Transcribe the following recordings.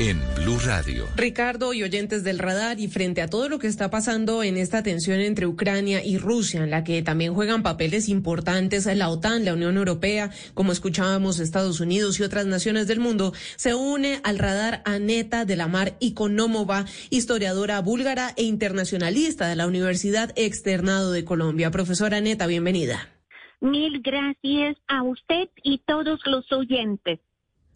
en Blue Radio. Ricardo y oyentes del radar y frente a todo lo que está pasando en esta tensión entre Ucrania y Rusia, en la que también juegan papeles importantes la OTAN, la Unión Europea, como escuchábamos Estados Unidos y otras naciones del mundo, se une al radar Aneta de la Mar Ikonomova, historiadora búlgara e internacionalista de la Universidad Externado de Colombia. Profesora Aneta, bienvenida. Mil gracias a usted y todos los oyentes.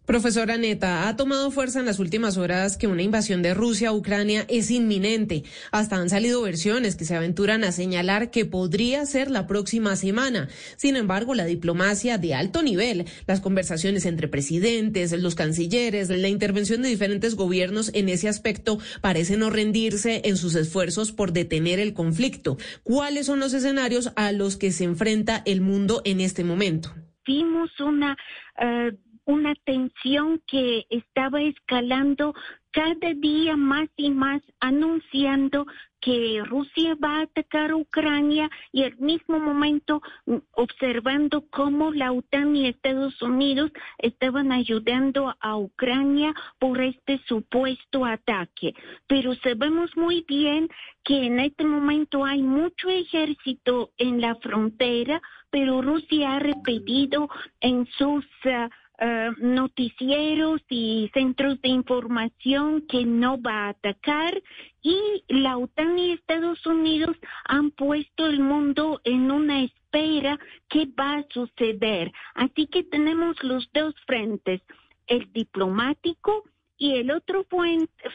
Profesora Neta, ha tomado fuerza en las últimas horas que una invasión de Rusia a Ucrania es inminente. Hasta han salido versiones que se aventuran a señalar que podría ser la próxima semana. Sin embargo, la diplomacia de alto nivel, las conversaciones entre presidentes, los cancilleres, la intervención de diferentes gobiernos en ese aspecto parece no rendirse en sus esfuerzos por detener el conflicto. ¿Cuáles son los escenarios a los que se enfrenta el mundo en este momento? Vimos una eh, una tensión que estaba escalando cada día más y más, anunciando que Rusia va a atacar Ucrania y al mismo momento mm, observando cómo la OTAN y Estados Unidos estaban ayudando a Ucrania por este supuesto ataque. Pero sabemos muy bien que en este momento hay mucho ejército en la frontera, pero Rusia ha repetido en sus... Ah, eh, noticieros y centros de información que no va a atacar y la OTAN y Estados Unidos han puesto el mundo en una espera que va a suceder. Así que tenemos los dos frentes, el diplomático y el otro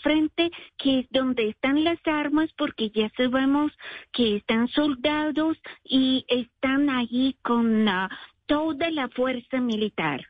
frente que es donde están las armas porque ya sabemos que están soldados y están allí con toda la fuerza militar.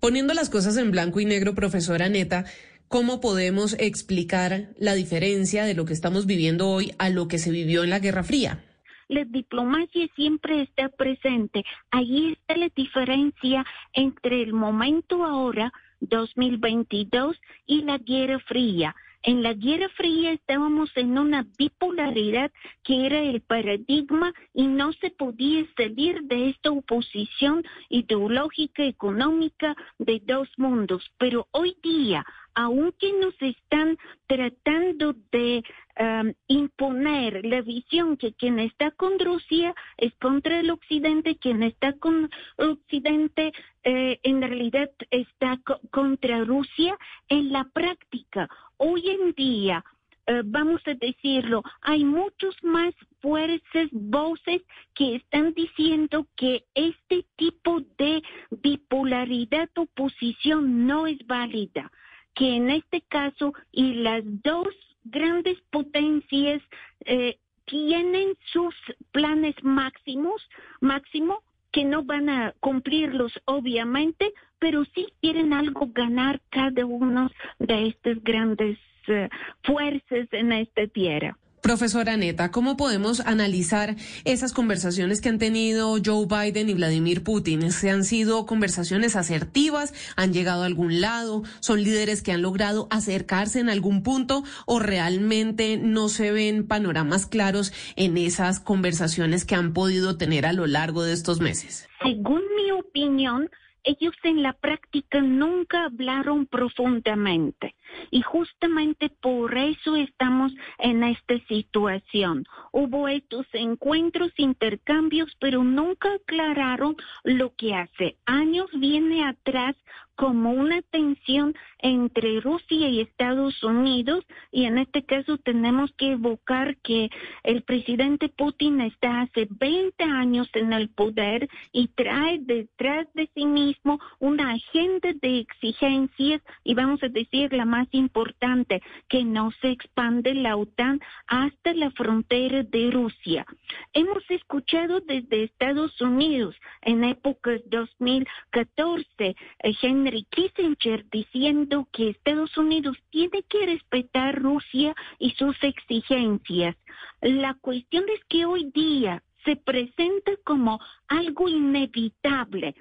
Poniendo las cosas en blanco y negro, profesora Neta, ¿cómo podemos explicar la diferencia de lo que estamos viviendo hoy a lo que se vivió en la Guerra Fría? La diplomacia siempre está presente. Ahí está la diferencia entre el momento ahora, 2022, y la Guerra Fría. En la Guerra Fría estábamos en una bipolaridad que era el paradigma y no se podía salir de esta oposición ideológica económica de dos mundos. Pero hoy día, aunque nos están tratando de um, imponer la visión que quien está con Rusia es contra el Occidente, quien está con Occidente eh, en realidad está contra Rusia, en la práctica, hoy en día, eh, vamos a decirlo, hay muchos más fuerzas, voces que están diciendo que este tipo de bipolaridad oposición no es válida que en este caso y las dos grandes potencias eh, tienen sus planes máximos, máximo, que no van a cumplirlos obviamente, pero sí quieren algo ganar cada uno de estas grandes eh, fuerzas en esta tierra. Profesora Neta, ¿cómo podemos analizar esas conversaciones que han tenido Joe Biden y Vladimir Putin? ¿Se han sido conversaciones asertivas? ¿Han llegado a algún lado? ¿Son líderes que han logrado acercarse en algún punto o realmente no se ven panoramas claros en esas conversaciones que han podido tener a lo largo de estos meses? Según mi opinión, ellos en la práctica nunca hablaron profundamente. Y justamente por eso estamos en esta situación. Hubo estos encuentros, intercambios, pero nunca aclararon lo que hace años viene atrás como una tensión entre Rusia y Estados Unidos y en este caso tenemos que evocar que el presidente Putin está hace 20 años en el poder y trae detrás de sí mismo una agenda de exigencias y vamos a decir la más importante, que no se expande la OTAN hasta la frontera de Rusia. Hemos escuchado desde Estados Unidos en épocas 2014 eh, Henry Kissinger diciendo que Estados Unidos tiene que respetar Rusia y sus exigencias. La cuestión es que hoy día se presenta como algo inevitable.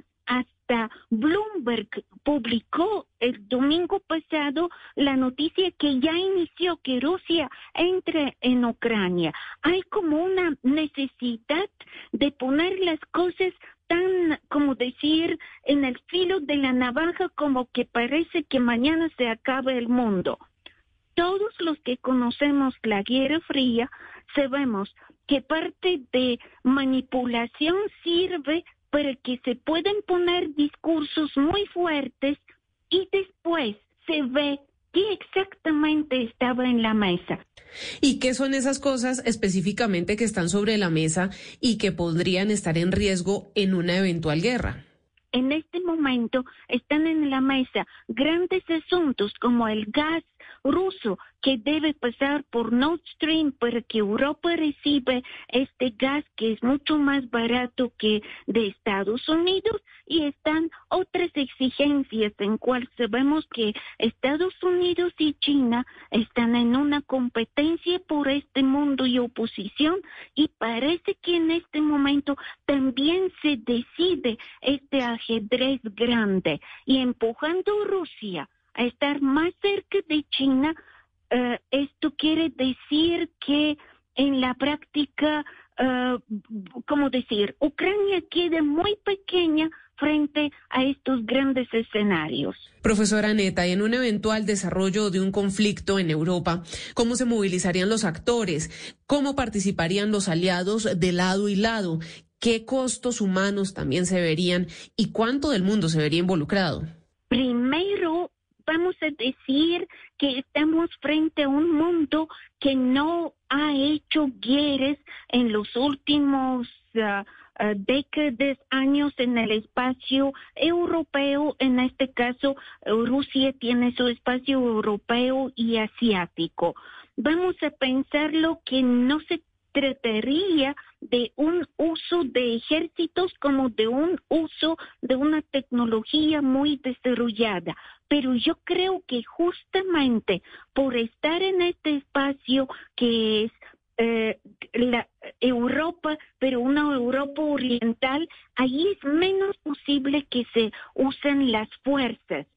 Bloomberg publicó el domingo pasado la noticia que ya inició que Rusia entre en Ucrania. Hay como una necesidad de poner las cosas tan, como decir, en el filo de la navaja como que parece que mañana se acabe el mundo. Todos los que conocemos la Guerra Fría sabemos que parte de manipulación sirve para que se puedan poner discursos muy fuertes y después se ve qué exactamente estaba en la mesa. ¿Y qué son esas cosas específicamente que están sobre la mesa y que podrían estar en riesgo en una eventual guerra? En este momento están en la mesa grandes asuntos como el gas ruso que debe pasar por Nord Stream para que Europa reciba este gas que es mucho más barato que de Estados Unidos y están otras exigencias en cual sabemos que Estados Unidos y China están en una competencia por este mundo y oposición y parece que en este momento también se decide este ajedrez grande. Y empujando a Rusia a estar más cerca de China, eh, esto quiere decir que en la práctica, uh, ¿cómo decir? Ucrania queda muy pequeña frente a estos grandes escenarios. Profesora Neta, y en un eventual desarrollo de un conflicto en Europa, ¿cómo se movilizarían los actores? ¿Cómo participarían los aliados de lado y lado? ¿Qué costos humanos también se verían? ¿Y cuánto del mundo se vería involucrado? Primero, vamos a decir que estamos frente a un mundo que no ha hecho guerras en los últimos uh, décadas, años en el espacio europeo. En este caso, Rusia tiene su espacio europeo y asiático. Vamos a pensar lo que no se trataría de un uso de ejércitos como de un uso de una tecnología muy desarrollada. Pero yo creo que justamente por estar en este espacio que es eh, la Europa, pero una Europa oriental, ahí es menos posible que se usen las fuerzas.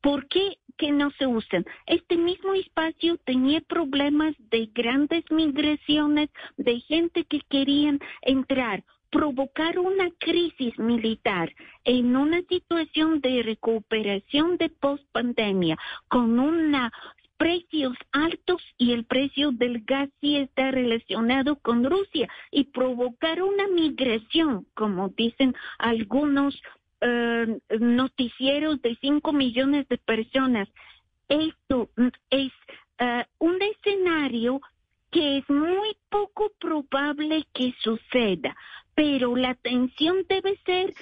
¿Por qué que no se usan? Este mismo espacio tenía problemas de grandes migraciones, de gente que querían entrar provocar una crisis militar en una situación de recuperación de post-pandemia con unos precios altos y el precio del gas sí está relacionado con Rusia y provocar una migración, como dicen algunos eh, noticieros de 5 millones de personas. Esto es eh, un escenario que es muy poco probable que suceda, pero la tensión debe ser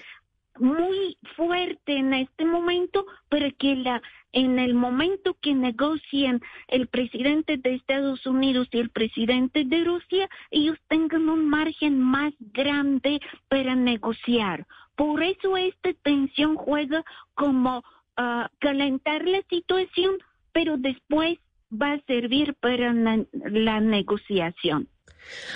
muy fuerte en este momento para que la en el momento que negocien el presidente de Estados Unidos y el presidente de Rusia, ellos tengan un margen más grande para negociar. Por eso esta tensión juega como ah, calentar la situación, pero después va a servir para la negociación.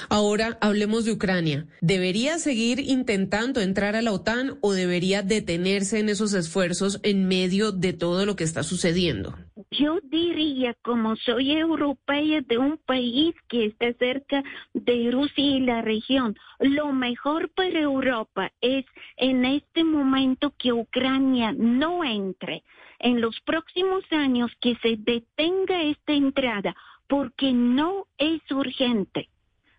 Ahora hablemos de Ucrania. ¿Debería seguir intentando entrar a la OTAN o debería detenerse en esos esfuerzos en medio de todo lo que está sucediendo? Yo diría, como soy europea de un país que está cerca de Rusia y la región, lo mejor para Europa es en este momento que Ucrania no entre. En los próximos años que se detenga esta entrada porque no es urgente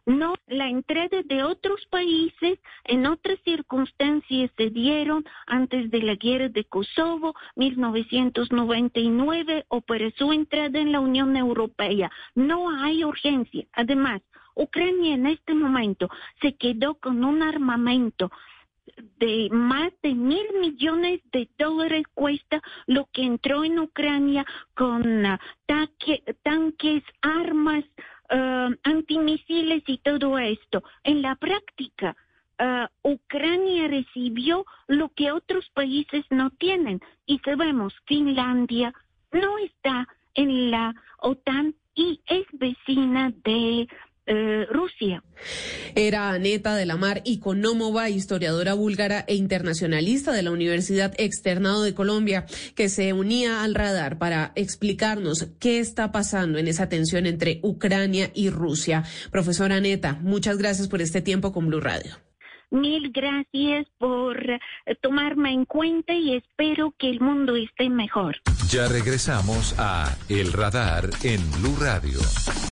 no, la entrada de otros países en otras circunstancias se dieron antes de la guerra de Kosovo, 1999, o para su entrada en la Unión Europea. No hay urgencia. Además, Ucrania en este momento se quedó con un armamento de más de mil millones de dólares cuesta lo que entró en Ucrania con uh, tanques, armas, uh, antimisiles y todo esto. En la práctica, uh, Ucrania recibió lo que otros países no tienen. Y sabemos, Finlandia no está en la OTAN y es vecina de eh, Rusia. Era Aneta de la Mar Iconomova, historiadora búlgara e internacionalista de la Universidad Externado de Colombia, que se unía al radar para explicarnos qué está pasando en esa tensión entre Ucrania y Rusia. Profesora Aneta, muchas gracias por este tiempo con Blue Radio. Mil gracias por eh, tomarme en cuenta y espero que el mundo esté mejor. Ya regresamos a El Radar en Blue Radio.